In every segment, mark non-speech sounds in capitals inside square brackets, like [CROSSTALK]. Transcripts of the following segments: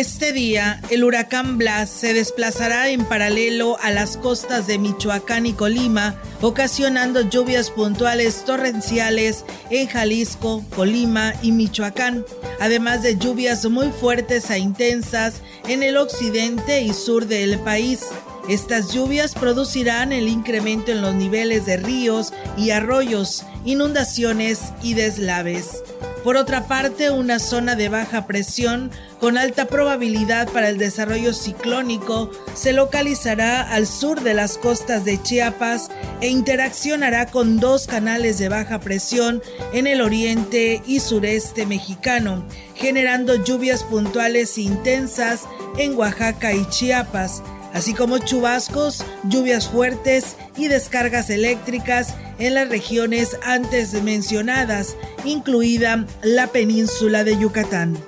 Este día, el huracán Blas se desplazará en paralelo a las costas de Michoacán y Colima, ocasionando lluvias puntuales torrenciales en Jalisco, Colima y Michoacán, además de lluvias muy fuertes e intensas en el occidente y sur del país. Estas lluvias producirán el incremento en los niveles de ríos y arroyos, inundaciones y deslaves. Por otra parte, una zona de baja presión con alta probabilidad para el desarrollo ciclónico se localizará al sur de las costas de Chiapas e interaccionará con dos canales de baja presión en el oriente y sureste mexicano, generando lluvias puntuales intensas en Oaxaca y Chiapas así como chubascos, lluvias fuertes y descargas eléctricas en las regiones antes mencionadas, incluida la península de Yucatán.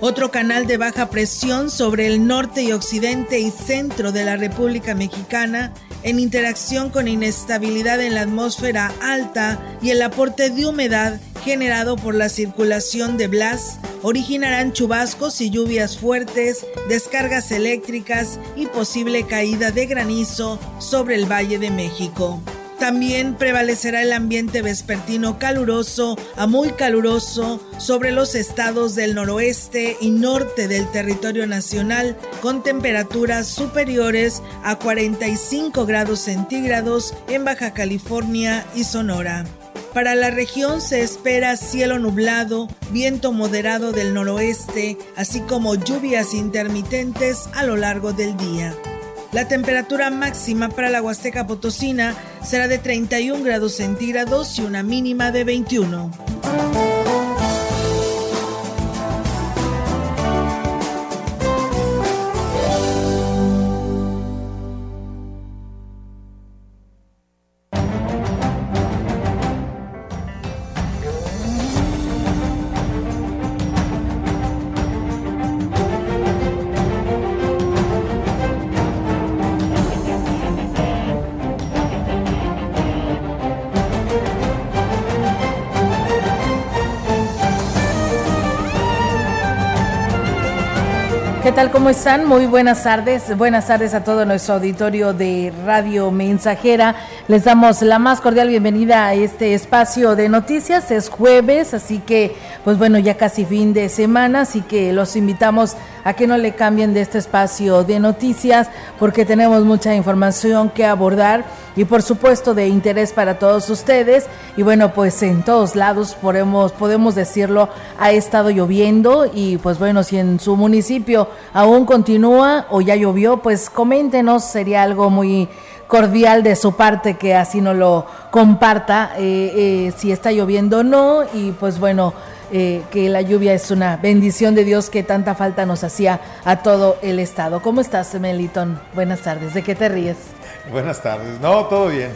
Otro canal de baja presión sobre el norte y occidente y centro de la República Mexicana, en interacción con inestabilidad en la atmósfera alta y el aporte de humedad generado por la circulación de Blas, originarán chubascos y lluvias fuertes, descargas eléctricas y posible caída de granizo sobre el Valle de México. También prevalecerá el ambiente vespertino caluroso a muy caluroso sobre los estados del noroeste y norte del territorio nacional, con temperaturas superiores a 45 grados centígrados en Baja California y Sonora. Para la región se espera cielo nublado, viento moderado del noroeste, así como lluvias intermitentes a lo largo del día. La temperatura máxima para la Huasteca Potosina será de 31 grados centígrados y una mínima de 21. ¿Cómo están? Muy buenas tardes. Buenas tardes a todo nuestro auditorio de Radio Mensajera. Les damos la más cordial bienvenida a este espacio de noticias. Es jueves, así que, pues bueno, ya casi fin de semana, así que los invitamos a que no le cambien de este espacio de noticias porque tenemos mucha información que abordar y por supuesto de interés para todos ustedes. Y bueno, pues en todos lados podemos, podemos decirlo, ha estado lloviendo y pues bueno, si en su municipio aún continúa o ya llovió, pues coméntenos, sería algo muy cordial de su parte que así no lo comparta eh, eh, si está lloviendo o no y pues bueno eh, que la lluvia es una bendición de Dios que tanta falta nos hacía a todo el estado. ¿Cómo estás, Melitón? Buenas tardes. ¿De qué te ríes? Buenas tardes. No, todo bien.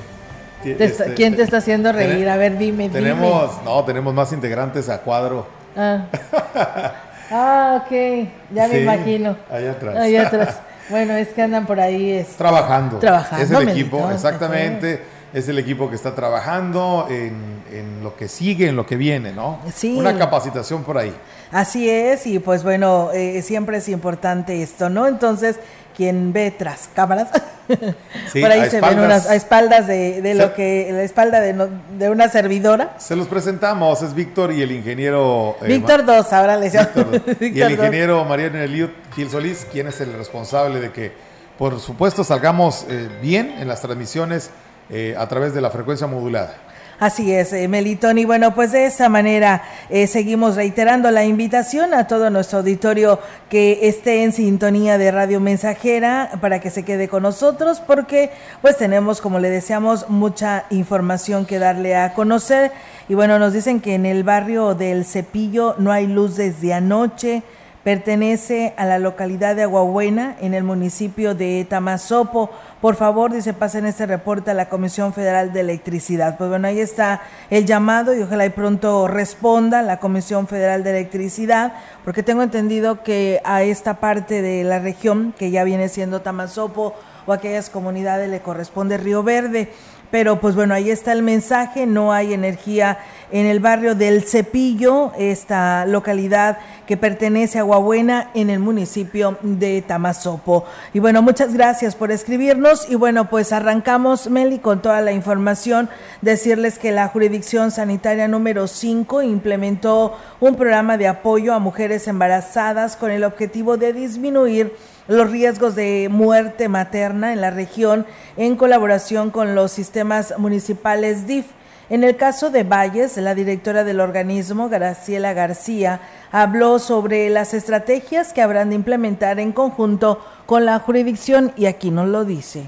Este, ¿Quién te está haciendo reír? A ver, dime. Tenemos, no, tenemos más integrantes a cuadro. Ah, [LAUGHS] ah ok. Ya me imagino. Allá atrás. Allá [LAUGHS] atrás. Bueno, es que andan por ahí. Es... Trabajando. Trabajando. Es el equipo, exactamente es el equipo que está trabajando en, en, lo que sigue, en lo que viene, ¿no? Sí. Una capacitación por ahí. Así es, y pues bueno, eh, siempre es importante esto, ¿no? Entonces, quien ve tras cámaras, [LAUGHS] por ahí se ven unas a espaldas de, de lo que, la espalda de, de, una servidora. Se los presentamos, es Víctor y el ingeniero... Eh, Víctor 2, ahora le Víctor, [LAUGHS] Y el ingeniero Mariano Eliud Gil Solís, quien es el responsable de que, por supuesto, salgamos eh, bien en las transmisiones eh, a través de la frecuencia modulada. Así es, eh, Melitón. Y bueno, pues de esa manera eh, seguimos reiterando la invitación a todo nuestro auditorio que esté en sintonía de Radio Mensajera para que se quede con nosotros porque pues tenemos, como le deseamos, mucha información que darle a conocer. Y bueno, nos dicen que en el barrio del Cepillo no hay luz desde anoche. Pertenece a la localidad de Aguabuena, en el municipio de Tamazopo. Por favor, dice, pasen este reporte a la Comisión Federal de Electricidad. Pues bueno, ahí está el llamado y ojalá y pronto responda la Comisión Federal de Electricidad, porque tengo entendido que a esta parte de la región, que ya viene siendo Tamazopo o aquellas comunidades, le corresponde Río Verde. Pero pues bueno, ahí está el mensaje, no hay energía en el barrio del Cepillo, esta localidad que pertenece a Aguabuena en el municipio de Tamazopo. Y bueno, muchas gracias por escribirnos y bueno, pues arrancamos, Meli, con toda la información, decirles que la jurisdicción sanitaria número 5 implementó un programa de apoyo a mujeres embarazadas con el objetivo de disminuir los riesgos de muerte materna en la región en colaboración con los sistemas municipales DIF. En el caso de Valles, la directora del organismo, Graciela García, habló sobre las estrategias que habrán de implementar en conjunto con la jurisdicción y aquí nos lo dice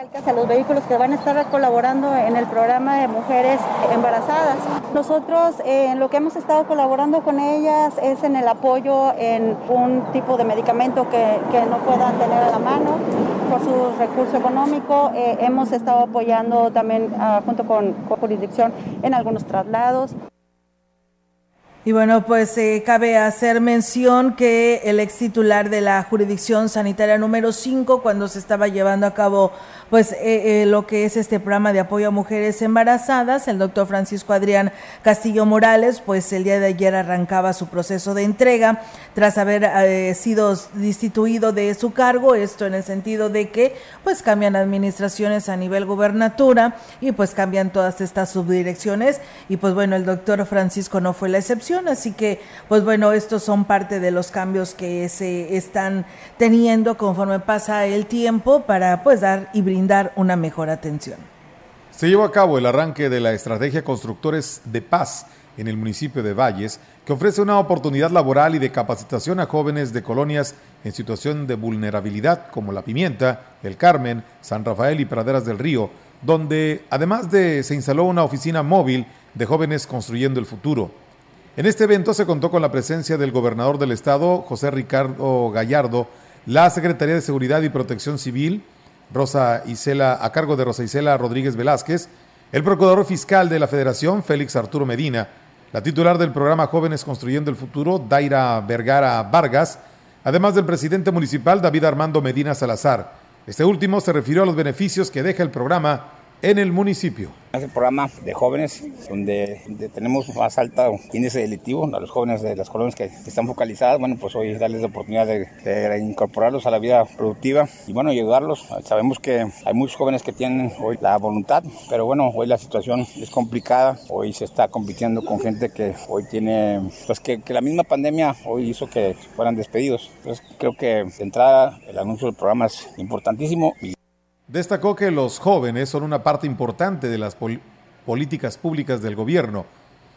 a los vehículos que van a estar colaborando en el programa de mujeres embarazadas. Nosotros eh, en lo que hemos estado colaborando con ellas es en el apoyo en un tipo de medicamento que, que no puedan tener a la mano por su recurso económico. Eh, hemos estado apoyando también ah, junto con, con jurisdicción en algunos traslados. Y bueno, pues eh, cabe hacer mención que el ex titular de la jurisdicción sanitaria número 5, cuando se estaba llevando a cabo pues eh, eh, lo que es este programa de apoyo a mujeres embarazadas, el doctor Francisco Adrián Castillo Morales, pues el día de ayer arrancaba su proceso de entrega tras haber sido destituido de su cargo, esto en el sentido de que pues cambian administraciones a nivel gubernatura y pues cambian todas estas subdirecciones. Y pues bueno, el doctor Francisco no fue la excepción Así que, pues bueno, estos son parte de los cambios que se están teniendo conforme pasa el tiempo para pues dar y brindar una mejor atención. Se llevó a cabo el arranque de la estrategia Constructores de Paz en el municipio de Valles, que ofrece una oportunidad laboral y de capacitación a jóvenes de colonias en situación de vulnerabilidad como La Pimienta, El Carmen, San Rafael y Praderas del Río, donde además de se instaló una oficina móvil de jóvenes construyendo el futuro. En este evento se contó con la presencia del gobernador del estado, José Ricardo Gallardo, la Secretaría de Seguridad y Protección Civil, Rosa Isela, a cargo de Rosa Isela Rodríguez Velázquez, el procurador fiscal de la Federación, Félix Arturo Medina, la titular del programa Jóvenes Construyendo el Futuro, Daira Vergara Vargas, además del presidente municipal, David Armando Medina Salazar. Este último se refirió a los beneficios que deja el programa en el municipio. Es el programa de jóvenes donde, tenemos más alta índice delictivo a los jóvenes de las colonias que, están focalizadas. Bueno, pues hoy darles la oportunidad de, de, incorporarlos a la vida productiva y bueno, ayudarlos. Sabemos que hay muchos jóvenes que tienen hoy la voluntad, pero bueno, hoy la situación es complicada. Hoy se está compitiendo con gente que hoy tiene, pues que, que la misma pandemia hoy hizo que fueran despedidos. Entonces creo que de entrada el anuncio del programa es importantísimo. Y Destacó que los jóvenes son una parte importante de las políticas públicas del gobierno,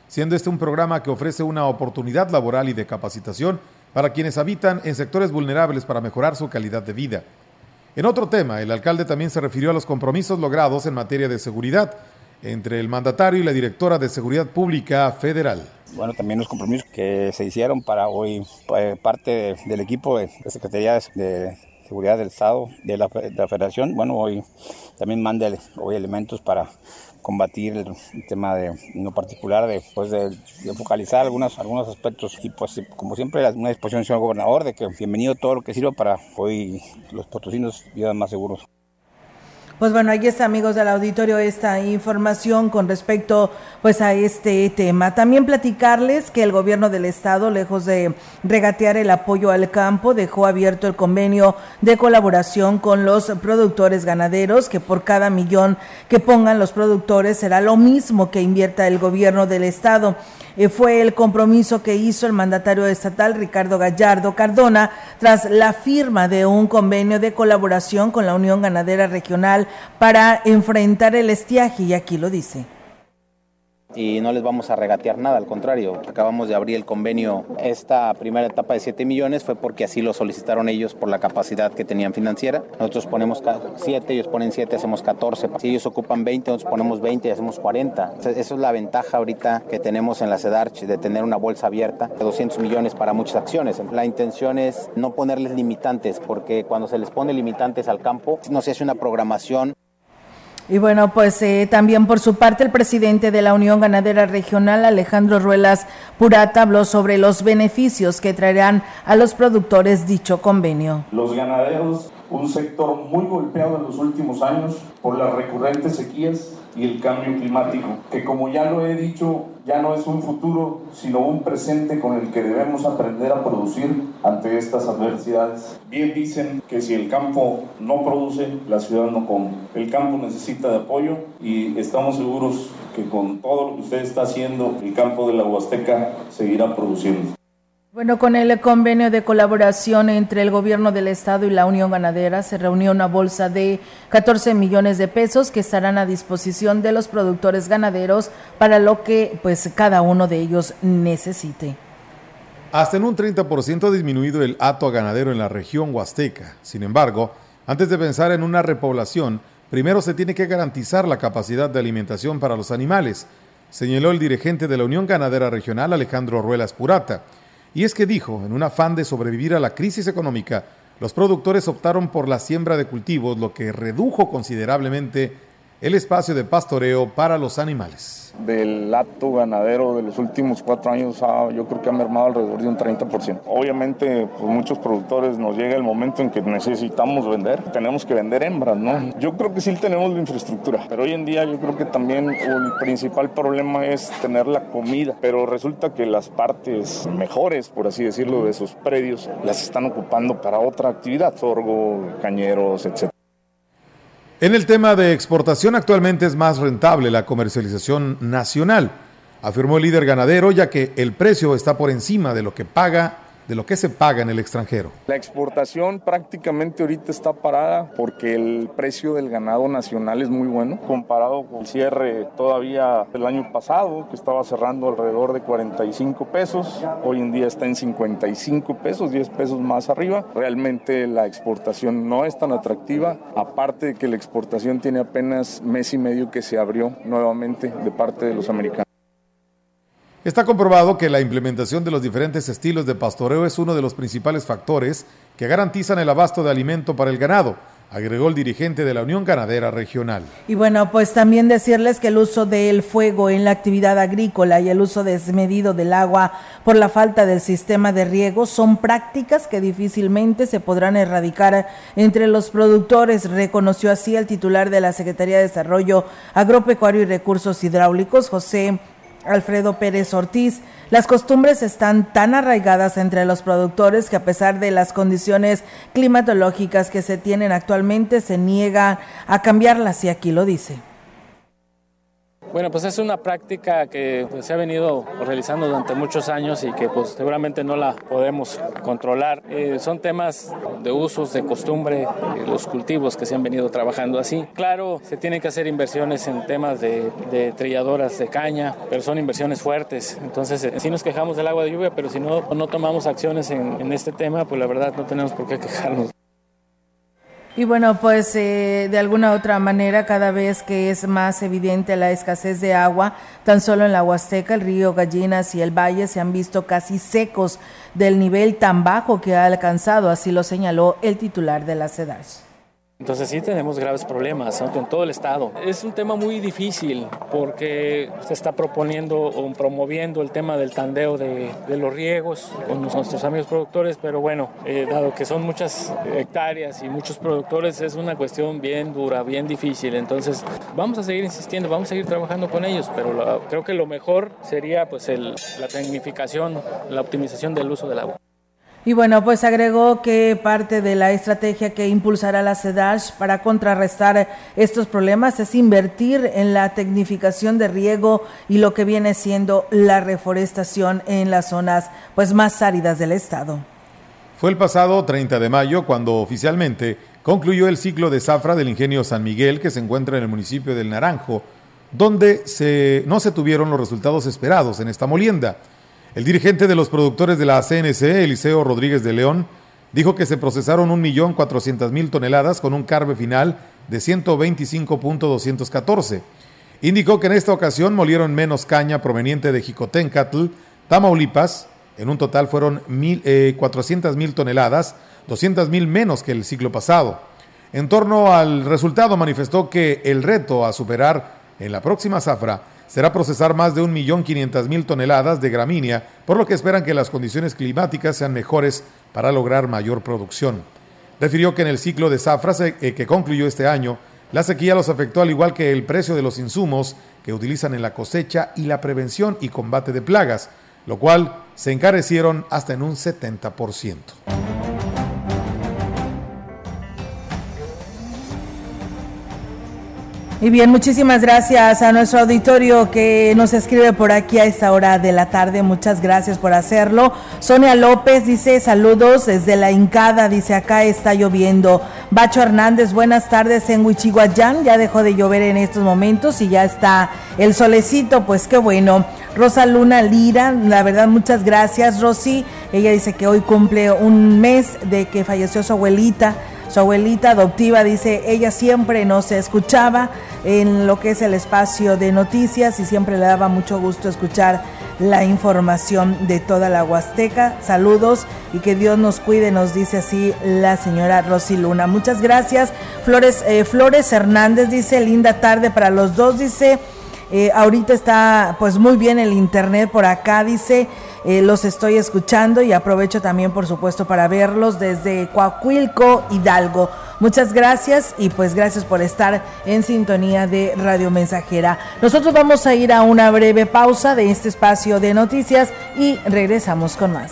siendo este un programa que ofrece una oportunidad laboral y de capacitación para quienes habitan en sectores vulnerables para mejorar su calidad de vida. En otro tema, el alcalde también se refirió a los compromisos logrados en materia de seguridad entre el mandatario y la directora de Seguridad Pública Federal. Bueno, también los compromisos que se hicieron para hoy eh, parte del equipo de, Secretaría de Seguridad del Estado, de la, Federación, bueno, hoy también manda hoy elementos para combatir el, tema de no particular, de, pues de, focalizar algunos, algunos aspectos y pues como siempre una disposición señor gobernador de que bienvenido todo lo que sirva para hoy los potosinos vivan más seguros. Pues bueno, ahí está, amigos del auditorio, esta información con respecto pues a este tema. También platicarles que el gobierno del estado, lejos de regatear el apoyo al campo, dejó abierto el convenio de colaboración con los productores ganaderos, que por cada millón que pongan los productores será lo mismo que invierta el gobierno del estado. Eh, fue el compromiso que hizo el mandatario estatal Ricardo Gallardo Cardona tras la firma de un convenio de colaboración con la Unión Ganadera Regional para enfrentar el estiaje y aquí lo dice. Y no les vamos a regatear nada, al contrario, acabamos de abrir el convenio. Esta primera etapa de 7 millones fue porque así lo solicitaron ellos por la capacidad que tenían financiera. Nosotros ponemos 7, ellos ponen 7, hacemos 14. Si ellos ocupan 20, nosotros ponemos 20 y hacemos 40. Esa es la ventaja ahorita que tenemos en la CEDARCH de tener una bolsa abierta de 200 millones para muchas acciones. La intención es no ponerles limitantes porque cuando se les pone limitantes al campo no se hace una programación y bueno, pues eh, también por su parte el presidente de la Unión Ganadera Regional, Alejandro Ruelas Purata, habló sobre los beneficios que traerán a los productores dicho convenio. Los ganaderos, un sector muy golpeado en los últimos años por las recurrentes sequías y el cambio climático, que como ya lo he dicho, ya no es un futuro, sino un presente con el que debemos aprender a producir ante estas adversidades. Bien dicen que si el campo no produce, la ciudad no come. El campo necesita de apoyo y estamos seguros que con todo lo que usted está haciendo, el campo de la Huasteca seguirá produciendo. Bueno, con el convenio de colaboración entre el gobierno del estado y la Unión Ganadera se reunió una bolsa de 14 millones de pesos que estarán a disposición de los productores ganaderos para lo que pues cada uno de ellos necesite. Hasta en un 30% ha disminuido el hato ganadero en la región huasteca. Sin embargo, antes de pensar en una repoblación, primero se tiene que garantizar la capacidad de alimentación para los animales, señaló el dirigente de la Unión Ganadera Regional Alejandro Ruelas Purata. Y es que dijo, en un afán de sobrevivir a la crisis económica, los productores optaron por la siembra de cultivos, lo que redujo considerablemente el espacio de pastoreo para los animales del acto ganadero de los últimos cuatro años yo creo que ha mermado alrededor de un 30%. Obviamente, pues muchos productores nos llega el momento en que necesitamos vender, tenemos que vender hembras, ¿no? Yo creo que sí tenemos la infraestructura, pero hoy en día yo creo que también el principal problema es tener la comida, pero resulta que las partes mejores, por así decirlo, de esos predios las están ocupando para otra actividad, sorgo, cañeros, etc. En el tema de exportación actualmente es más rentable la comercialización nacional, afirmó el líder ganadero, ya que el precio está por encima de lo que paga de lo que se paga en el extranjero. La exportación prácticamente ahorita está parada porque el precio del ganado nacional es muy bueno comparado con el cierre todavía del año pasado que estaba cerrando alrededor de 45 pesos, hoy en día está en 55 pesos, 10 pesos más arriba. Realmente la exportación no es tan atractiva, aparte de que la exportación tiene apenas mes y medio que se abrió nuevamente de parte de los americanos. Está comprobado que la implementación de los diferentes estilos de pastoreo es uno de los principales factores que garantizan el abasto de alimento para el ganado, agregó el dirigente de la Unión Ganadera Regional. Y bueno, pues también decirles que el uso del fuego en la actividad agrícola y el uso desmedido del agua por la falta del sistema de riego son prácticas que difícilmente se podrán erradicar entre los productores, reconoció así el titular de la Secretaría de Desarrollo Agropecuario y Recursos Hidráulicos, José Alfredo Pérez Ortiz, las costumbres están tan arraigadas entre los productores que a pesar de las condiciones climatológicas que se tienen actualmente, se niega a cambiarlas y aquí lo dice. Bueno, pues es una práctica que pues, se ha venido realizando durante muchos años y que pues seguramente no la podemos controlar. Eh, son temas de usos, de costumbre, los cultivos que se han venido trabajando así. Claro, se tienen que hacer inversiones en temas de, trilladoras de caña, pero son inversiones fuertes. Entonces, eh, sí nos quejamos del agua de lluvia, pero si no, no tomamos acciones en este tema, pues la verdad no tenemos por qué quejarnos. Y bueno, pues eh, de alguna otra manera, cada vez que es más evidente la escasez de agua, tan solo en la Huasteca, el río Gallinas y el Valle se han visto casi secos del nivel tan bajo que ha alcanzado, así lo señaló el titular de la CEDAS. Entonces sí tenemos graves problemas en todo el estado. Es un tema muy difícil porque se está proponiendo o promoviendo el tema del tandeo de, los riegos con nuestros amigos productores, pero bueno, eh, dado que son muchas hectáreas y muchos productores, es una cuestión bien dura, bien difícil. Entonces vamos a seguir insistiendo, vamos a seguir trabajando con ellos, pero creo que lo mejor sería pues la tecnificación, la optimización del uso del agua. Y bueno, pues agregó que parte de la estrategia que impulsará la CEDASH para contrarrestar estos problemas es invertir en la tecnificación de riego y lo que viene siendo la reforestación en las zonas pues más áridas del estado. Fue el pasado 30 de mayo cuando oficialmente concluyó el ciclo de zafra del ingenio San Miguel que se encuentra en el municipio del Naranjo, donde se, no se tuvieron los resultados esperados en esta molienda. El dirigente de los productores de la CNC, Eliseo Rodríguez de León, dijo que se procesaron 1.400.000 toneladas con un carbe final de 125.214. Indicó que en esta ocasión molieron menos caña proveniente de Jicotencatl, Tamaulipas, en un total fueron 400.000 eh, toneladas, 200.000 menos que el ciclo pasado. En torno al resultado manifestó que el reto a superar en la próxima zafra será procesar más de 1.500.000 toneladas de gramínea, por lo que esperan que las condiciones climáticas sean mejores para lograr mayor producción. Refirió que en el ciclo de zafra eh, que concluyó este año, la sequía los afectó al igual que el precio de los insumos que utilizan en la cosecha y la prevención y combate de plagas, lo cual se encarecieron hasta en un 70%. Y bien, muchísimas gracias a nuestro auditorio que nos escribe por aquí a esta hora de la tarde. Muchas gracias por hacerlo. Sonia López dice saludos desde la Incada, dice acá está lloviendo. Bacho Hernández, buenas tardes en Huichihuayán. Ya dejó de llover en estos momentos y ya está el solecito, pues qué bueno. Rosa Luna Lira, la verdad, muchas gracias, Rosy. Ella dice que hoy cumple un mes de que falleció su abuelita. Su abuelita adoptiva dice, ella siempre nos escuchaba en lo que es el espacio de noticias y siempre le daba mucho gusto escuchar la información de toda la Huasteca. Saludos y que Dios nos cuide, nos dice así la señora Rosy Luna. Muchas gracias. Flores, eh, Flores Hernández dice, linda tarde para los dos, dice, eh, ahorita está pues muy bien el internet por acá, dice. Eh, los estoy escuchando y aprovecho también, por supuesto, para verlos desde Coahuilco, Hidalgo. Muchas gracias y pues gracias por estar en sintonía de Radio Mensajera. Nosotros vamos a ir a una breve pausa de este espacio de noticias y regresamos con más.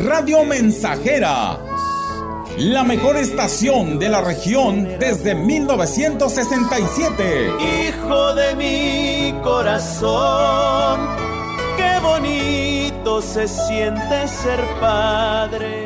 Radio Mensajera, la mejor estación de la región desde 1967. Hijo de mi corazón, qué bonito se siente ser padre.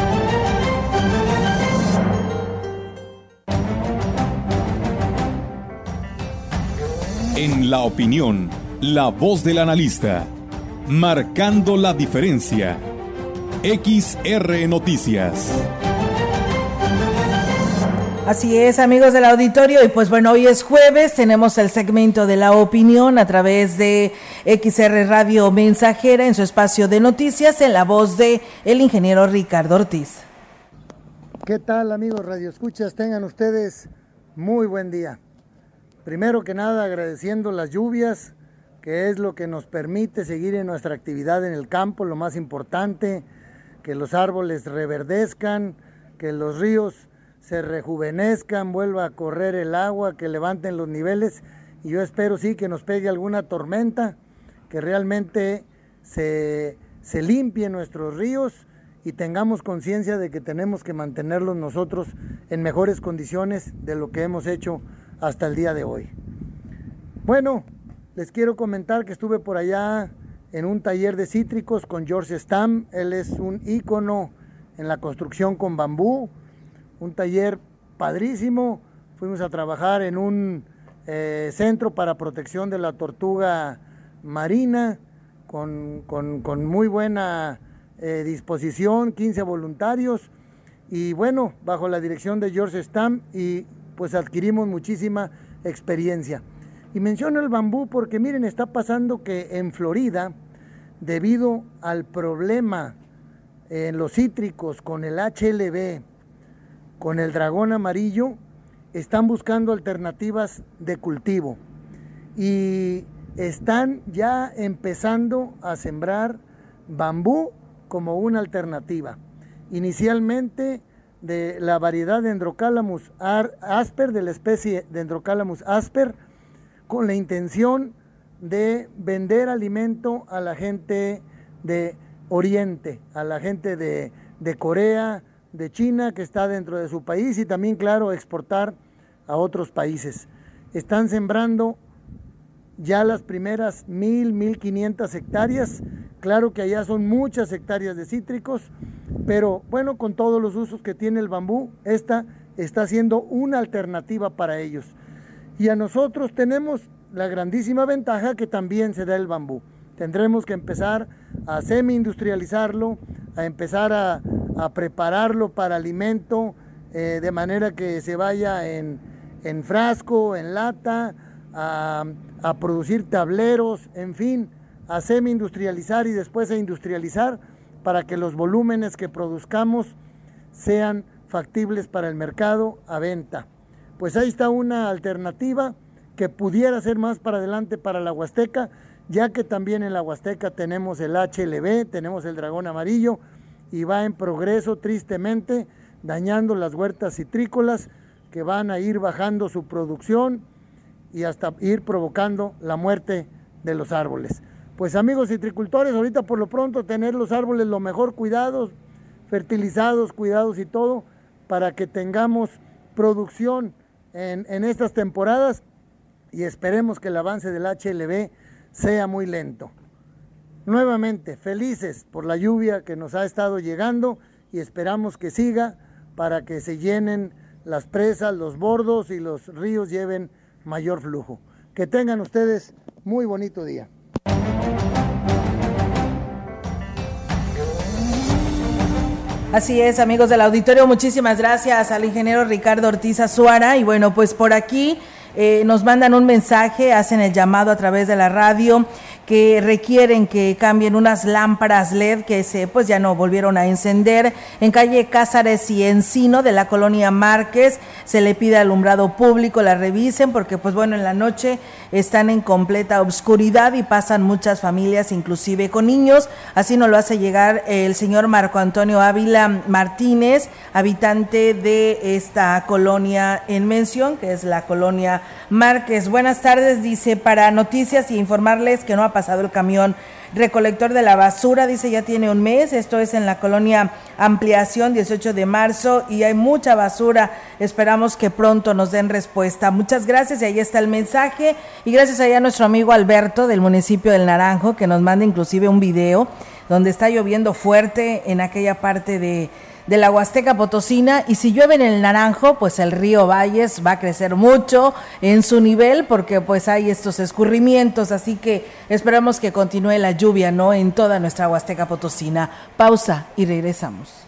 En la opinión, la voz del analista, marcando la diferencia. XR Noticias. Así es, amigos del auditorio, y pues bueno, hoy es jueves, tenemos el segmento de la opinión a través de XR Radio Mensajera en su espacio de noticias en la voz de el ingeniero Ricardo Ortiz. ¿Qué tal, amigos Radio Escuchas? Tengan ustedes muy buen día. Primero que nada, agradeciendo las lluvias, que es lo que nos permite seguir en nuestra actividad en el campo, lo más importante, que los árboles reverdezcan, que los ríos se rejuvenezcan, vuelva a correr el agua, que levanten los niveles y yo espero sí que nos pegue alguna tormenta, que realmente se, se limpien nuestros ríos y tengamos conciencia de que tenemos que mantenerlos nosotros en mejores condiciones de lo que hemos hecho hasta el día de hoy. Bueno, les quiero comentar que estuve por allá en un taller de cítricos con George Stam. Él es un ícono en la construcción con bambú. Un taller padrísimo. Fuimos a trabajar en un eh, centro para protección de la tortuga marina con, con, muy buena eh, disposición, 15 voluntarios. Y bueno, bajo la dirección de George Stam y pues adquirimos muchísima experiencia. Y menciono el bambú porque miren, está pasando que en Florida, debido al problema en los cítricos con el HLB, con el dragón amarillo, están buscando alternativas de cultivo y están ya empezando a sembrar bambú como una alternativa. Inicialmente de la variedad Dendrocalamus asper, de la especie Dendrocalamus asper, con la intención de vender alimento a la gente de Oriente, a la gente de, de Corea, de China, que está dentro de su país, y también, claro, exportar a otros países. Están sembrando ya las primeras mil, mil quinientas hectáreas. Claro que allá son muchas hectáreas de cítricos, pero bueno, con todos los usos que tiene el bambú, esta está siendo una alternativa para ellos. Y a nosotros tenemos la grandísima ventaja que también se da el bambú. Tendremos que empezar a semi-industrializarlo, a empezar a, prepararlo para alimento, eh, de manera que se vaya en, en frasco, en lata, a, a producir tableros, en fin, a semi-industrializar y después a industrializar para que los volúmenes que produzcamos sean factibles para el mercado a venta. Pues ahí está una alternativa que pudiera ser más para adelante para la Huasteca, ya que también en la Huasteca tenemos el HLB, tenemos el dragón amarillo y va en progreso tristemente, dañando las huertas citrícolas que van a ir bajando su producción y hasta ir provocando la muerte de los árboles. Pues amigos citricultores, ahorita por lo pronto tener los árboles lo mejor cuidados, fertilizados, cuidados y todo, para que tengamos producción en, en estas temporadas y esperemos que el avance del HLB sea muy lento. Nuevamente, felices por la lluvia que nos ha estado llegando y esperamos que siga para que se llenen las presas, los bordos y los ríos lleven mayor flujo. Que tengan ustedes muy bonito día. Así es, amigos del auditorio, muchísimas gracias al ingeniero Ricardo Ortiz Azuara. Y bueno, pues por aquí eh, nos mandan un mensaje, hacen el llamado a través de la radio que requieren que cambien unas lámparas LED que se pues ya no volvieron a encender en calle Cázares y Encino de la colonia Márquez. Se le pide alumbrado público la revisen porque pues bueno, en la noche están en completa obscuridad y pasan muchas familias inclusive con niños. Así nos lo hace llegar el señor Marco Antonio Ávila Martínez, habitante de esta colonia en mención, que es la colonia Márquez. Buenas tardes, dice, para noticias y informarles que no ha pasado el camión recolector de la basura, dice ya tiene un mes, esto es en la colonia Ampliación 18 de marzo y hay mucha basura, esperamos que pronto nos den respuesta. Muchas gracias y ahí está el mensaje y gracias allá a nuestro amigo Alberto del municipio del Naranjo que nos manda inclusive un video donde está lloviendo fuerte en aquella parte de, de la Huasteca Potosina y si llueve en el Naranjo, pues el río Valles va a crecer mucho en su nivel porque pues hay estos escurrimientos, así que esperamos que continúe la lluvia, ¿no? En toda nuestra Huasteca Potosina. Pausa y regresamos.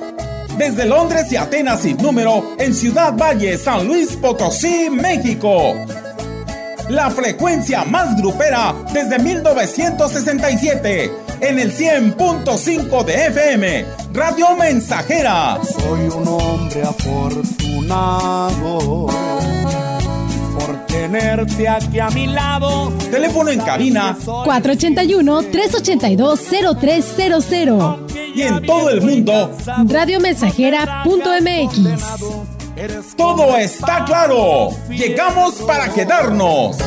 Desde Londres y Atenas sin número, en Ciudad Valle, San Luis Potosí, México. La frecuencia más grupera desde 1967, en el 100.5 de FM, Radio Mensajera. Soy un hombre afortunado por tenerte aquí a mi lado. Teléfono en cabina 481-382-0300. Y en todo el mundo. Radiomensajera.mx. Todo está claro. Llegamos para quedarnos.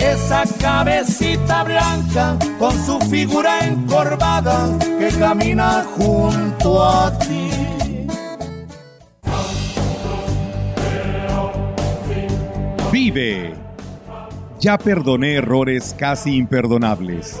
Esa cabecita blanca con su figura encorvada que camina junto a ti. Vive. Ya perdoné errores casi imperdonables.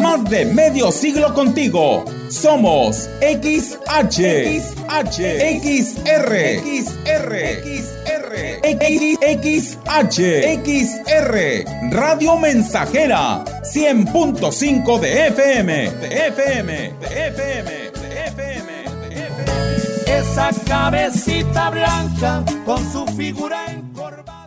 Más de medio siglo contigo. Somos XH, XH, XR, XR, XR, XH, XR, Radio Mensajera, 100.5 de FM, de FM, de FM, de FM, de FM. Esa cabecita blanca con su figura encorvada.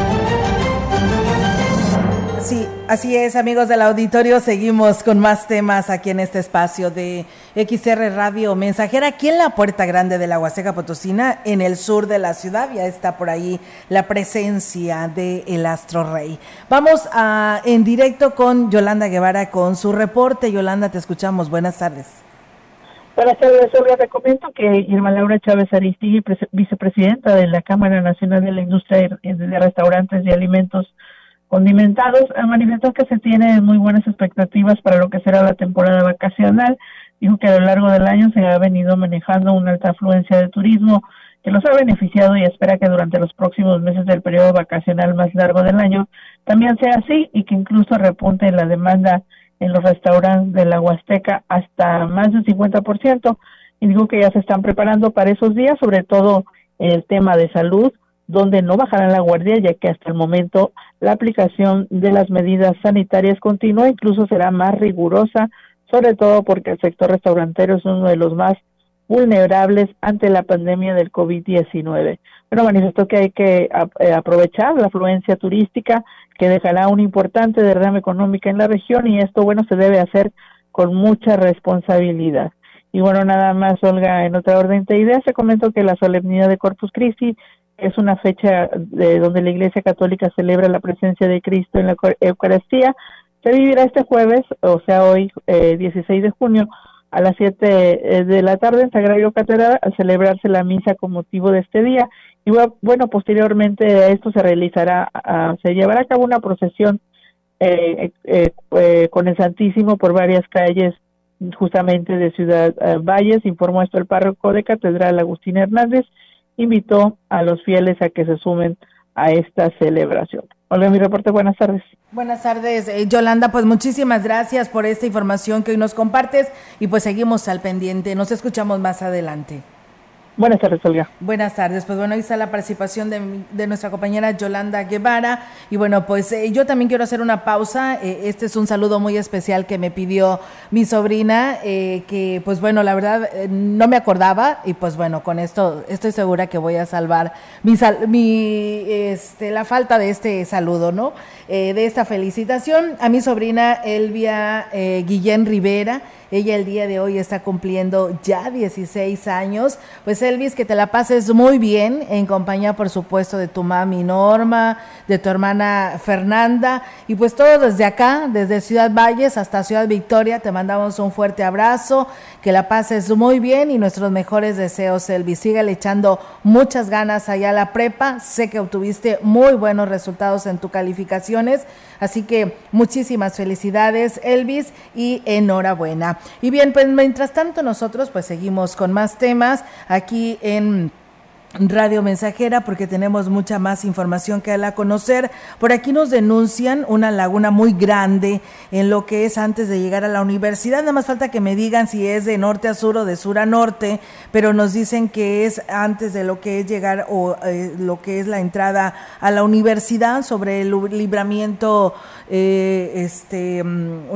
Sí, así es, amigos del auditorio. Seguimos con más temas aquí en este espacio de XR Radio Mensajera, aquí en la Puerta Grande de la Huasteca Potosina, en el sur de la ciudad. Ya está por ahí la presencia de el Astro Rey. Vamos a, en directo con Yolanda Guevara con su reporte. Yolanda, te escuchamos. Buenas tardes. Buenas tardes, Olga. Te comento que Irma Laura Chávez Aristigui, pres- vicepresidenta de la Cámara Nacional de la Industria de Restaurantes y Alimentos Condimentados, eh, manifestó que se tienen muy buenas expectativas para lo que será la temporada vacacional. Dijo que a lo largo del año se ha venido manejando una alta afluencia de turismo que los ha beneficiado y espera que durante los próximos meses del periodo vacacional más largo del año también sea así y que incluso repunte la demanda en los restaurantes de la Huasteca hasta más del 50% y digo que ya se están preparando para esos días, sobre todo el tema de salud, donde no bajarán la guardia ya que hasta el momento la aplicación de las medidas sanitarias continúa, incluso será más rigurosa, sobre todo porque el sector restaurantero es uno de los más vulnerables ante la pandemia del COVID-19. Pero manifestó que hay que eh, aprovechar la afluencia turística que dejará un importante derrame económica en la región y esto, bueno, se debe hacer con mucha responsabilidad. Y bueno, nada más, Olga, en otra orden de ideas, se comentó que la solemnidad de Corpus Christi es una fecha de donde la Iglesia Católica celebra la presencia de Cristo en la Eucar- Eucaristía. Se vivirá este jueves, o sea, hoy, eh, 16 de junio, a las 7 eh, de la tarde en Sagrario Catedral, al celebrarse la misa con motivo de este día. Y bu- bueno, posteriormente a esto se realizará, se llevará a cabo una procesión eh, eh, eh, con el Santísimo por varias calles justamente de Ciudad eh, Valles, informó esto el párroco de Catedral Agustín Hernández, invitó a los fieles a que se sumen a esta celebración. Hola, mi reporte, buenas tardes. Buenas tardes, eh, Yolanda. Pues muchísimas gracias por esta información que hoy nos compartes y pues seguimos al pendiente. Nos escuchamos más adelante. Buenas tardes, Olga. Buenas tardes, pues bueno, ahí está la participación de, de nuestra compañera Yolanda Guevara y bueno, pues eh, yo también quiero hacer una pausa, Eh, este es un saludo muy especial que me pidió mi sobrina, eh, que pues bueno, la verdad eh, no me acordaba y pues bueno, con esto estoy segura que voy a salvar mi, sal- mi este, la falta de este saludo, ¿no? De esta felicitación a mi sobrina Elvia Guillén Rivera, ella el día de hoy está cumpliendo ya 16 años. Pues Elvis, que te la pases muy bien en compañía, por supuesto, de tu mami Norma, de tu hermana Fernanda. Y pues todo desde acá, desde Ciudad Valles hasta Ciudad Victoria, te mandamos un fuerte abrazo. Que la pases muy bien y nuestros mejores deseos, Elvis. Sígale echando muchas ganas allá a la prepa. Sé que obtuviste muy buenos resultados en tus calificaciones. Así que muchísimas felicidades, Elvis, y enhorabuena. Y bien, pues mientras tanto nosotros pues seguimos con más temas aquí en Radio Mensajera porque tenemos mucha más información que dar a conocer. Por aquí nos denuncian una laguna muy grande en lo que es antes de llegar a la universidad. Nada más falta que me digan si es de norte a sur o de sur a norte, pero nos dicen que es antes de lo que es llegar o eh, lo que es la entrada a la universidad sobre el libramiento eh, este mm,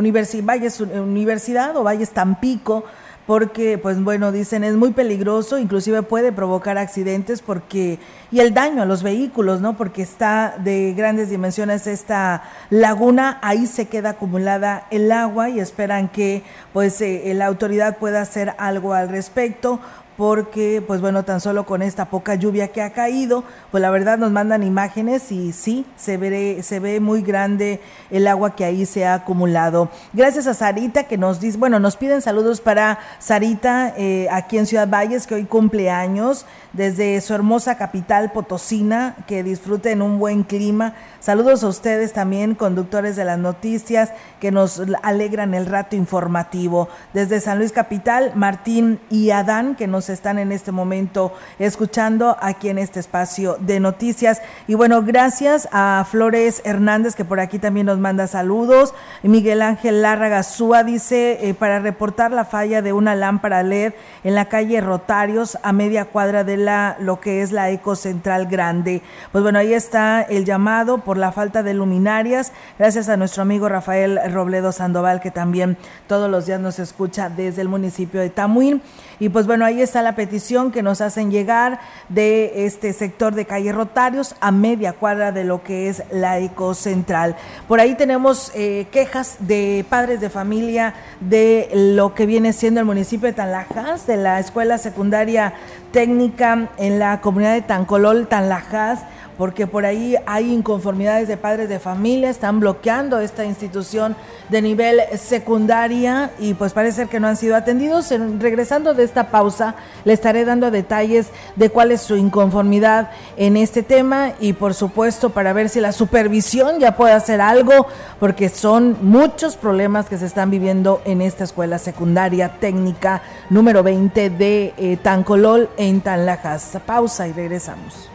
Valles Universidad o Valles Tampico porque pues bueno, dicen es muy peligroso, inclusive puede provocar accidentes porque y el daño a los vehículos, ¿no? Porque está de grandes dimensiones esta laguna, ahí se queda acumulada el agua y esperan que pues eh, la autoridad pueda hacer algo al respecto porque pues bueno, tan solo con esta poca lluvia que ha caído, pues la verdad nos mandan imágenes y sí, se ve, se ve muy grande el agua que ahí se ha acumulado. Gracias a Sarita que nos dice, bueno, nos piden saludos para Sarita eh, aquí en Ciudad Valles, que hoy cumple años, desde su hermosa capital Potosina, que disfruten un buen clima. Saludos a ustedes también, conductores de las noticias, que nos alegran el rato informativo. Desde San Luis Capital, Martín y Adán, que nos están en este momento escuchando aquí en este espacio de noticias. Y bueno, gracias a Flores Hernández, que por aquí también nos manda saludos. Miguel Ángel Lárraga Súa dice, eh, para reportar la falla de una lámpara LED en la calle Rotarios, a media cuadra de la lo que es la Eco Central Grande. Pues bueno, ahí está el llamado por la falta de luminarias. Gracias a nuestro amigo Rafael Robledo Sandoval, que también todos los días nos escucha desde el municipio de Tamuín. Y pues bueno, ahí está la petición que nos hacen llegar de este sector de calle Rotarios a media cuadra de lo que es la Ecocentral. Por ahí tenemos eh, quejas de padres de familia de lo que viene siendo el municipio de Tanlajas, de la escuela secundaria técnica en la comunidad de Tancolol, Tanlajas porque por ahí hay inconformidades de padres de familia, están bloqueando esta institución de nivel secundaria y pues parece que no han sido atendidos. regresando de esta pausa, le estaré dando detalles de cuál es su inconformidad en este tema y por supuesto para ver si la supervisión ya puede hacer algo, porque son muchos problemas que se están viviendo en esta escuela secundaria técnica número 20 de eh, Tancolol en Tanlajas. Pausa y regresamos.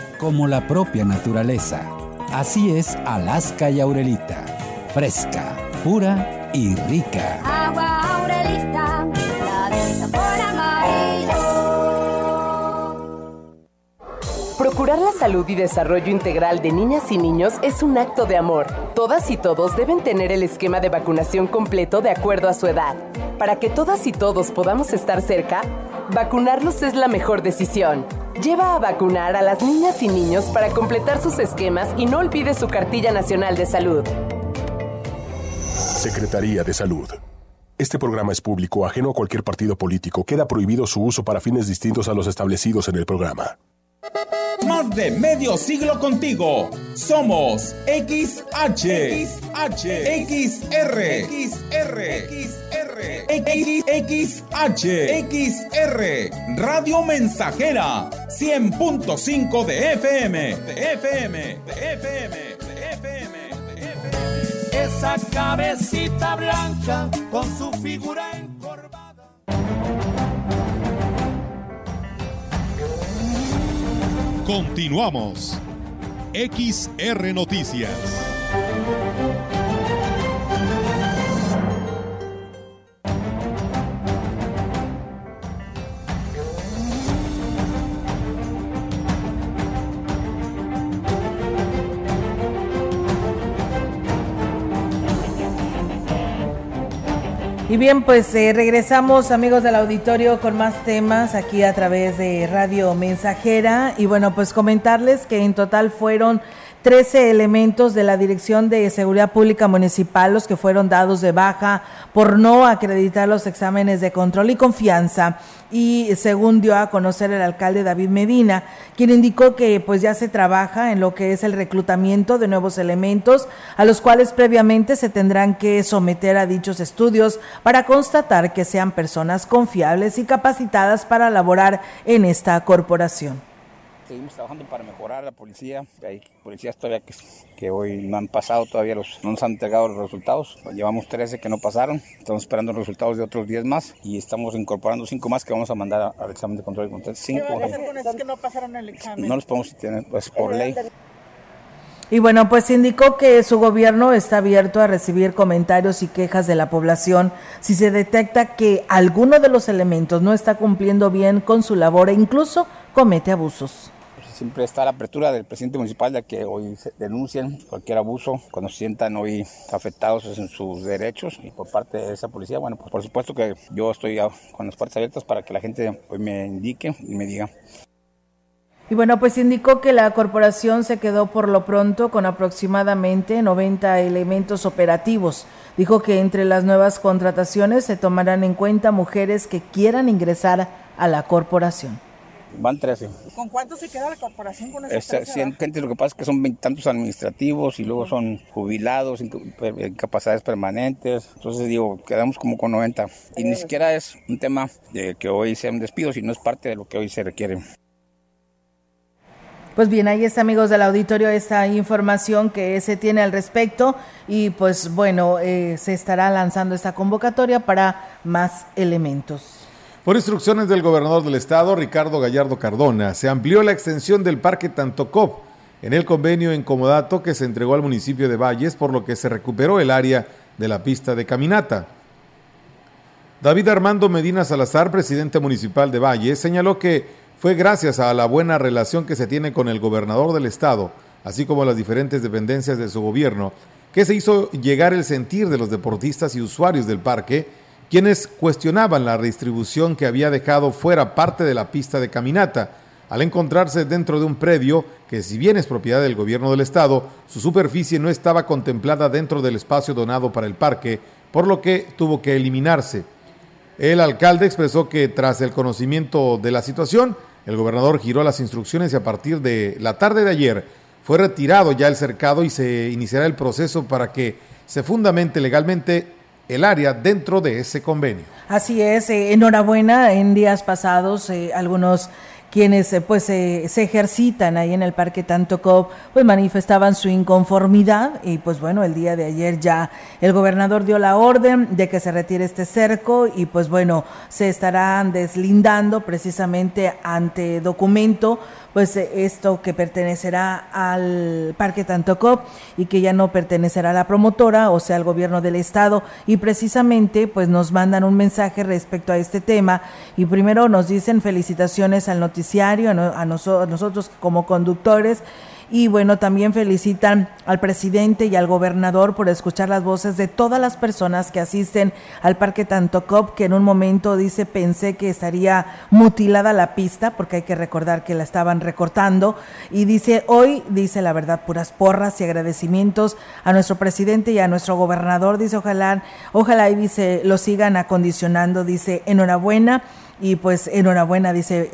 como la propia naturaleza. Así es Alaska y Aurelita, fresca, pura y rica. Agua Aurelita, la sabor amarillo. Procurar la salud y desarrollo integral de niñas y niños es un acto de amor. Todas y todos deben tener el esquema de vacunación completo de acuerdo a su edad. Para que todas y todos podamos estar cerca, vacunarlos es la mejor decisión. Lleva a vacunar a las niñas y niños para completar sus esquemas y no olvide su cartilla nacional de salud. Secretaría de Salud. Este programa es público, ajeno a cualquier partido político. Queda prohibido su uso para fines distintos a los establecidos en el programa. Más de medio siglo contigo. Somos XH, XH, XR, XR, XR. XH, XR, Radio Mensajera, 100.5 de FM, de FM, de FM, de FM, de FM. Esa cabecita blanca con su figura encorvada. Continuamos. XR Noticias. Y bien, pues eh, regresamos amigos del auditorio con más temas aquí a través de Radio Mensajera. Y bueno, pues comentarles que en total fueron 13 elementos de la Dirección de Seguridad Pública Municipal los que fueron dados de baja por no acreditar los exámenes de control y confianza. Y según dio a conocer el alcalde David Medina, quien indicó que pues ya se trabaja en lo que es el reclutamiento de nuevos elementos a los cuales previamente se tendrán que someter a dichos estudios para constatar que sean personas confiables y capacitadas para laborar en esta corporación seguimos trabajando para mejorar la policía. Hay policías todavía que, que hoy no han pasado, todavía los, no nos han entregado los resultados. Llevamos 13 que no pasaron, estamos esperando los resultados de otros 10 más y estamos incorporando 5 más que vamos a mandar al examen de control y control. ¿Qué van a hacer con esos que no pasaron el examen? No los podemos tener pues, por ley. Y bueno, pues indicó que su gobierno está abierto a recibir comentarios y quejas de la población si se detecta que alguno de los elementos no está cumpliendo bien con su labor e incluso comete abusos siempre está la apertura del presidente municipal de que hoy denuncien cualquier abuso cuando se sientan hoy afectados en sus derechos y por parte de esa policía, bueno, pues por supuesto que yo estoy con las puertas abiertas para que la gente hoy me indique y me diga. Y bueno, pues indicó que la corporación se quedó por lo pronto con aproximadamente 90 elementos operativos. Dijo que entre las nuevas contrataciones se tomarán en cuenta mujeres que quieran ingresar a la corporación. Van 13. ¿Con cuánto se queda la corporación con esa Este, gente, lo que pasa es que son veintitantos administrativos y luego son jubilados, inca- incapacidades permanentes. Entonces digo, quedamos como con 90. Y ni siquiera es un tema de que hoy sea un despido, sino es parte de lo que hoy se requiere. Pues bien, ahí está, amigos del auditorio, esta información que se tiene al respecto y pues bueno, eh, se estará lanzando esta convocatoria para más elementos. Por instrucciones del gobernador del estado, Ricardo Gallardo Cardona, se amplió la extensión del Parque Tantocop en el convenio en comodato que se entregó al municipio de Valles, por lo que se recuperó el área de la pista de caminata. David Armando Medina Salazar, presidente municipal de Valles, señaló que fue gracias a la buena relación que se tiene con el gobernador del estado, así como las diferentes dependencias de su gobierno, que se hizo llegar el sentir de los deportistas y usuarios del parque, quienes cuestionaban la redistribución que había dejado fuera parte de la pista de caminata, al encontrarse dentro de un predio que si bien es propiedad del gobierno del estado, su superficie no estaba contemplada dentro del espacio donado para el parque, por lo que tuvo que eliminarse. El alcalde expresó que tras el conocimiento de la situación, el gobernador giró las instrucciones y a partir de la tarde de ayer fue retirado ya el cercado y se iniciará el proceso para que se fundamente legalmente el área dentro de ese convenio. Así es, eh, enhorabuena. En días pasados, eh, algunos quienes eh, pues se ejercitan ahí en el Parque Tantocop, pues manifestaban su inconformidad y pues bueno, el día de ayer ya el gobernador dio la orden de que se retire este cerco y pues bueno, se estarán deslindando precisamente ante documento pues eh, esto que pertenecerá al Parque Tantocop y que ya no pertenecerá a la promotora, o sea, al gobierno del estado. Y precisamente pues nos mandan un mensaje respecto a este tema. Y primero nos dicen felicitaciones al noticiario, a, no- a noso- a nosotros como conductores y bueno, también felicitan al presidente y al gobernador por escuchar las voces de todas las personas que asisten al Parque Tantocop, que en un momento dice pensé que estaría mutilada la pista, porque hay que recordar que la estaban recortando, y dice hoy, dice la verdad, puras porras y agradecimientos a nuestro presidente y a nuestro gobernador, dice ojalá, ojalá y dice lo sigan acondicionando, dice enhorabuena y pues enhorabuena, dice,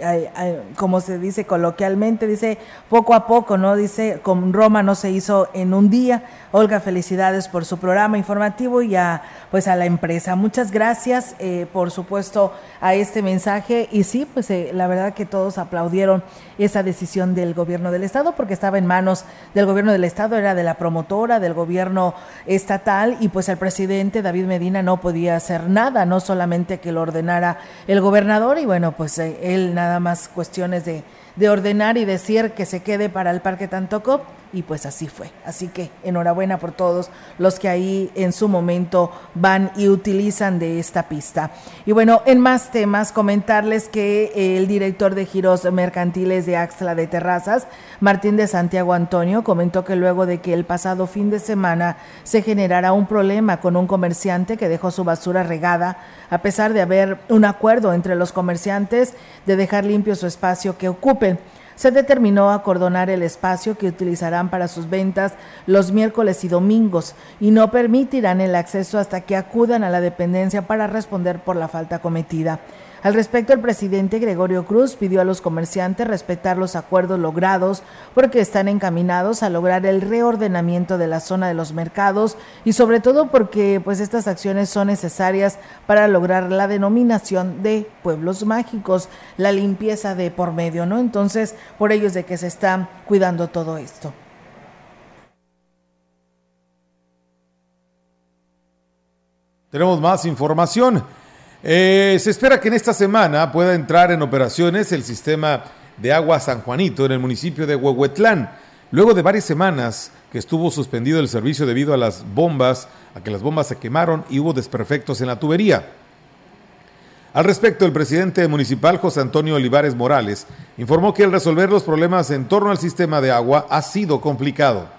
como se dice coloquialmente, dice poco a poco, ¿no? Dice, con Roma no se hizo en un día. Olga, felicidades por su programa informativo y a, pues a la empresa. Muchas gracias, eh, por supuesto, a este mensaje. Y sí, pues eh, la verdad que todos aplaudieron esa decisión del gobierno del Estado porque estaba en manos del gobierno del Estado, era de la promotora, del gobierno estatal y pues el presidente David Medina no podía hacer nada, no solamente que lo ordenara el gobernador y bueno, pues eh, él nada más cuestiones de, de ordenar y decir que se quede para el Parque Tantoco y pues así fue. Así que enhorabuena por todos los que ahí en su momento van y utilizan de esta pista. Y bueno, en más temas, comentarles que el director de giros mercantiles de Axla de Terrazas, Martín de Santiago Antonio, comentó que luego de que el pasado fin de semana se generara un problema con un comerciante que dejó su basura regada, a pesar de haber un acuerdo entre los comerciantes de dejar limpio su espacio que ocupen se determinó acordonar el espacio que utilizarán para sus ventas los miércoles y domingos y no permitirán el acceso hasta que acudan a la dependencia para responder por la falta cometida. Al respecto, el presidente Gregorio Cruz pidió a los comerciantes respetar los acuerdos logrados porque están encaminados a lograr el reordenamiento de la zona de los mercados y sobre todo porque pues estas acciones son necesarias para lograr la denominación de pueblos mágicos, la limpieza de por medio, ¿no? Entonces, por ello es de que se está cuidando todo esto. Tenemos más información. Eh, se espera que en esta semana pueda entrar en operaciones el sistema de agua San Juanito en el municipio de Huehuetlán, luego de varias semanas que estuvo suspendido el servicio debido a las bombas, a que las bombas se quemaron y hubo desperfectos en la tubería. Al respecto, el presidente municipal José Antonio Olivares Morales informó que el resolver los problemas en torno al sistema de agua ha sido complicado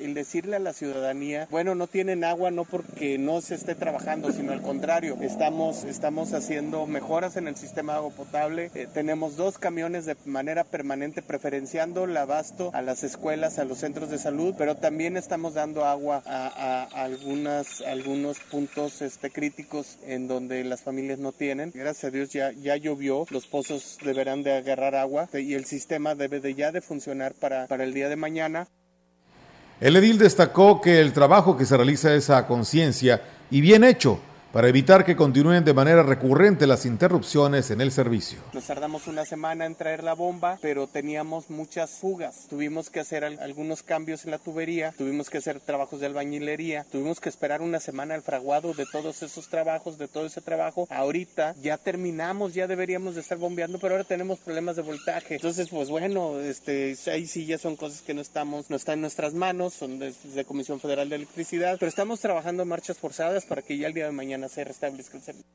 el decirle a la ciudadanía, bueno, no tienen agua no porque no se esté trabajando, sino al contrario, estamos, estamos haciendo mejoras en el sistema de agua potable. Eh, tenemos dos camiones de manera permanente preferenciando el abasto a las escuelas, a los centros de salud, pero también estamos dando agua a, algunas, algunos puntos este, críticos en donde las familias no tienen. Gracias a Dios ya, ya llovió, los pozos deberán de agarrar agua y el sistema debe de ya de funcionar para, para el día de mañana. El edil destacó que el trabajo que se realiza es a conciencia y bien hecho para evitar que continúen de manera recurrente las interrupciones en el servicio. Nos tardamos una semana en traer la bomba, pero teníamos muchas fugas. Tuvimos que hacer algunos cambios en la tubería, tuvimos que hacer trabajos de albañilería, tuvimos que esperar una semana el fraguado de todos esos trabajos, de todo ese trabajo. Ahorita ya terminamos, ya deberíamos de estar bombeando, pero ahora tenemos problemas de voltaje. Entonces, pues bueno, este, ahí sí ya son cosas que no estamos, no están en nuestras manos, son de, de Comisión Federal de Electricidad, pero estamos trabajando en marchas forzadas para que ya el día de mañana se restablezca el servicio.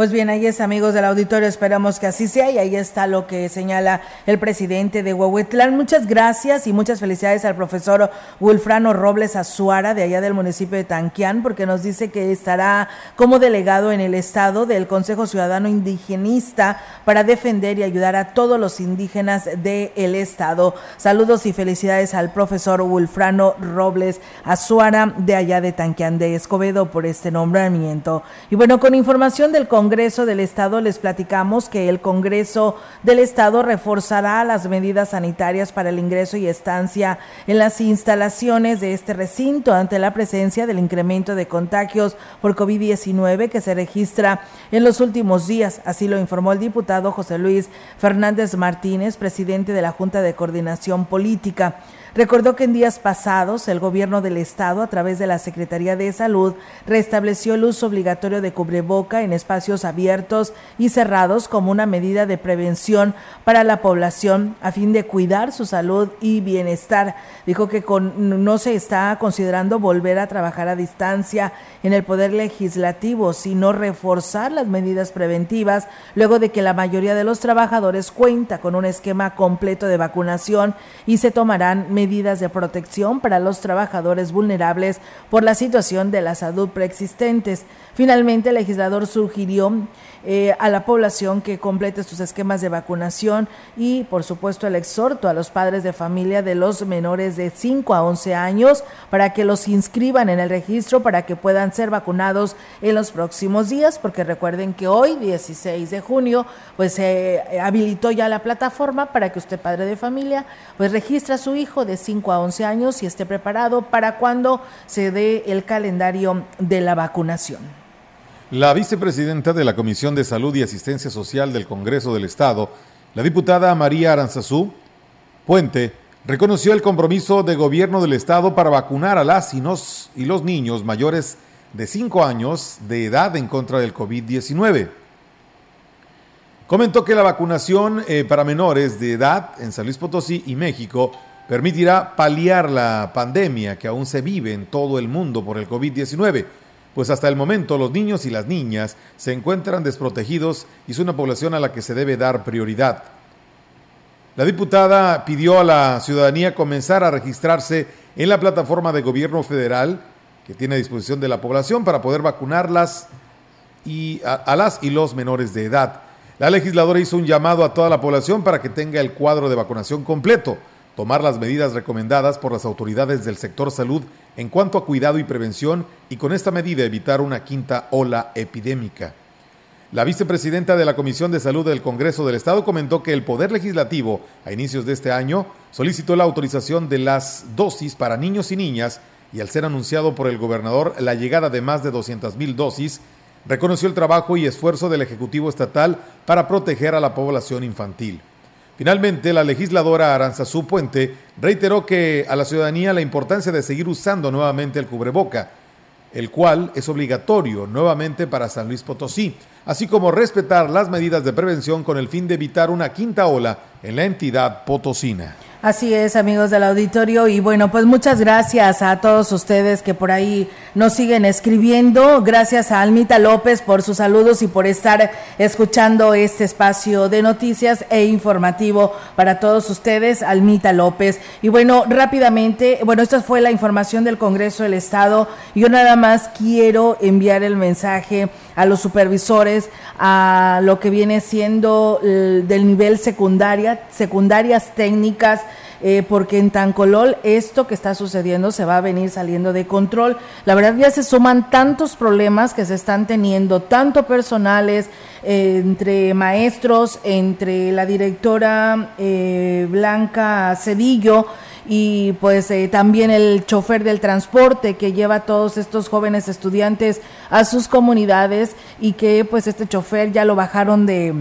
Pues bien, ahí es amigos del auditorio, esperamos que así sea y ahí está lo que señala el presidente de Huehuetlán. Muchas gracias y muchas felicidades al profesor Wilfrano Robles Azuara de allá del municipio de Tanquián porque nos dice que estará como delegado en el estado del Consejo Ciudadano Indigenista para defender y ayudar a todos los indígenas del estado. Saludos y felicidades al profesor Wilfrano Robles Azuara de allá de Tanquián de Escobedo por este nombramiento. Y bueno, con información del Congreso Congreso del Estado les platicamos que el Congreso del Estado reforzará las medidas sanitarias para el ingreso y estancia en las instalaciones de este recinto ante la presencia del incremento de contagios por COVID-19 que se registra en los últimos días. Así lo informó el diputado José Luis Fernández Martínez, presidente de la Junta de Coordinación Política. Recordó que en días pasados el gobierno del estado, a través de la Secretaría de Salud, restableció el uso obligatorio de cubreboca en espacios abiertos y cerrados como una medida de prevención para la población a fin de cuidar su salud y bienestar. Dijo que no se está considerando volver a trabajar a distancia en el Poder Legislativo, sino reforzar las medidas preventivas luego de que la mayoría de los trabajadores cuenta con un esquema completo de vacunación y se tomarán medidas de protección para los trabajadores vulnerables por la situación de la salud preexistentes. Finalmente, el legislador sugirió eh, a la población que complete sus esquemas de vacunación y por supuesto el exhorto a los padres de familia de los menores de 5 a 11 años para que los inscriban en el registro para que puedan ser vacunados en los próximos días, porque recuerden que hoy, 16 de junio, pues se eh, habilitó ya la plataforma para que usted, padre de familia, pues registre a su hijo de 5 a 11 años y esté preparado para cuando se dé el calendario de la vacunación. La vicepresidenta de la Comisión de Salud y Asistencia Social del Congreso del Estado, la diputada María Aranzazú Puente, reconoció el compromiso de gobierno del Estado para vacunar a las y, los niños mayores de 5 años de edad en contra del COVID-19. Comentó que la vacunación eh, para menores de edad en San Luis Potosí y México permitirá paliar la pandemia que aún se vive en todo el mundo por el COVID-19, pues hasta el momento los niños y las niñas se encuentran desprotegidos y es una población a la que se debe dar prioridad. La diputada pidió a la ciudadanía comenzar a registrarse en la plataforma de gobierno federal que tiene a disposición de la población para poder vacunarlas y a, las y los menores de edad. La legisladora hizo un llamado a toda la población para que tenga el cuadro de vacunación completo, tomar las medidas recomendadas por las autoridades del sector salud en cuanto a cuidado y prevención y con esta medida evitar una quinta ola epidémica. La vicepresidenta de la Comisión de Salud del Congreso del Estado comentó que el Poder Legislativo, a inicios de este año, solicitó la autorización de las dosis para niños y niñas y al ser anunciado por el gobernador la llegada de más de 200 mil dosis, reconoció el trabajo y esfuerzo del Ejecutivo Estatal para proteger a la población infantil. Finalmente, la legisladora Aranzazú Puente reiteró que a la ciudadanía la importancia de seguir usando nuevamente el cubreboca, el cual es obligatorio nuevamente para San Luis Potosí, así como respetar las medidas de prevención con el fin de evitar una quinta ola en la entidad potosina. Así es, amigos del auditorio. Y bueno, pues muchas gracias a todos ustedes que por ahí nos siguen escribiendo. Gracias a Almita López por sus saludos y por estar escuchando este espacio de noticias e informativo para todos ustedes, Almita López. Y bueno, rápidamente, bueno, esta fue la información del Congreso del Estado. Yo nada más quiero enviar el mensaje a los supervisores, a lo que viene siendo el, del nivel secundaria, secundarias técnicas, eh, porque en Tancolol esto que está sucediendo se va a venir saliendo de control. La verdad ya se suman tantos problemas que se están teniendo, tanto personales, eh, entre maestros, entre la directora eh, Blanca Cedillo, y pues eh, también el chofer del transporte que lleva a todos estos jóvenes estudiantes a sus comunidades y que pues este chofer ya lo bajaron de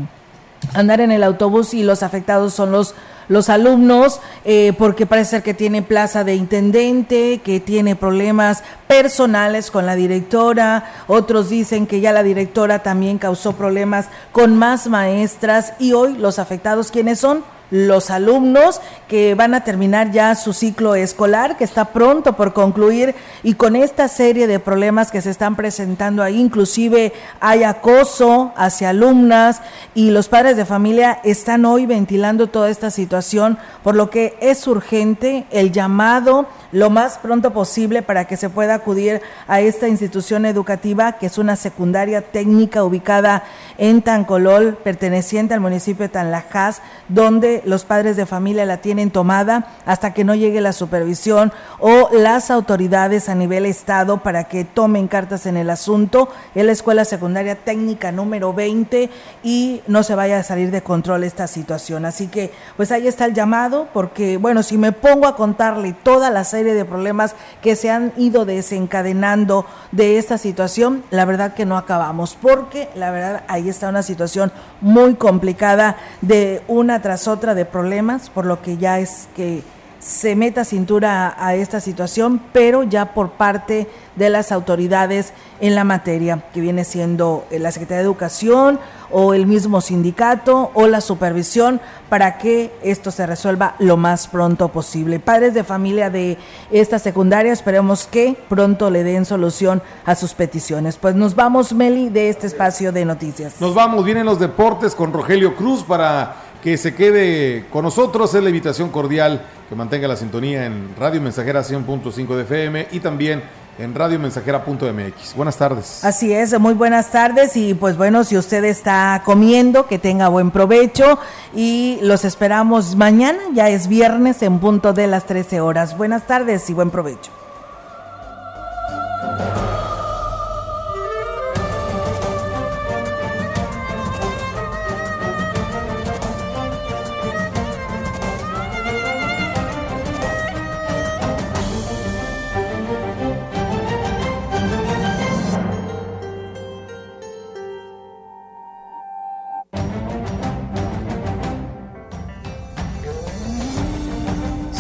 andar en el autobús y los afectados son los los alumnos, eh, porque parece ser que tiene plaza de intendente, que tiene problemas personales con la directora, otros dicen que ya la directora también causó problemas con más maestras y hoy los afectados, ¿quiénes son? Los alumnos que van a terminar ya su ciclo escolar, que está pronto por concluir, y con esta serie de problemas que se están presentando ahí, inclusive hay acoso hacia alumnas y los padres de familia están hoy ventilando toda esta situación, por lo que es urgente el llamado lo más pronto posible para que se pueda acudir a esta institución educativa, que es una secundaria técnica ubicada en Tancolol, perteneciente al municipio de Tanlajas, donde los padres de familia la tienen tomada hasta que no llegue la supervisión o las autoridades a nivel estado para que tomen cartas en el asunto. Es la escuela secundaria técnica número 20 y no se vaya a salir de control esta situación. Así que, pues ahí está el llamado, porque, bueno, si me pongo a contarle toda la serie de problemas que se han ido desencadenando de esta situación, la verdad que no acabamos, porque la verdad ahí está una situación muy complicada de una tras otra de problemas, por lo que ya es que se meta cintura a, esta situación, pero ya por parte de las autoridades en la materia, que viene siendo eh, la Secretaría de Educación o el mismo sindicato o la supervisión para que esto se resuelva lo más pronto posible. Padres de familia de esta secundaria, esperemos que pronto le den solución a sus peticiones. Pues nos vamos, Meli, de este espacio de noticias. Nos vamos, vienen los deportes con Rogelio Cruz para que se quede con nosotros. Es la invitación cordial que mantenga la sintonía en Radio Mensajera 100.5 de FM y también en radiomensajera.mx. Buenas tardes. Así es, muy buenas tardes y pues bueno, si usted está comiendo, que tenga buen provecho y los esperamos mañana, ya es viernes en punto de las 13 horas. Buenas tardes y buen provecho.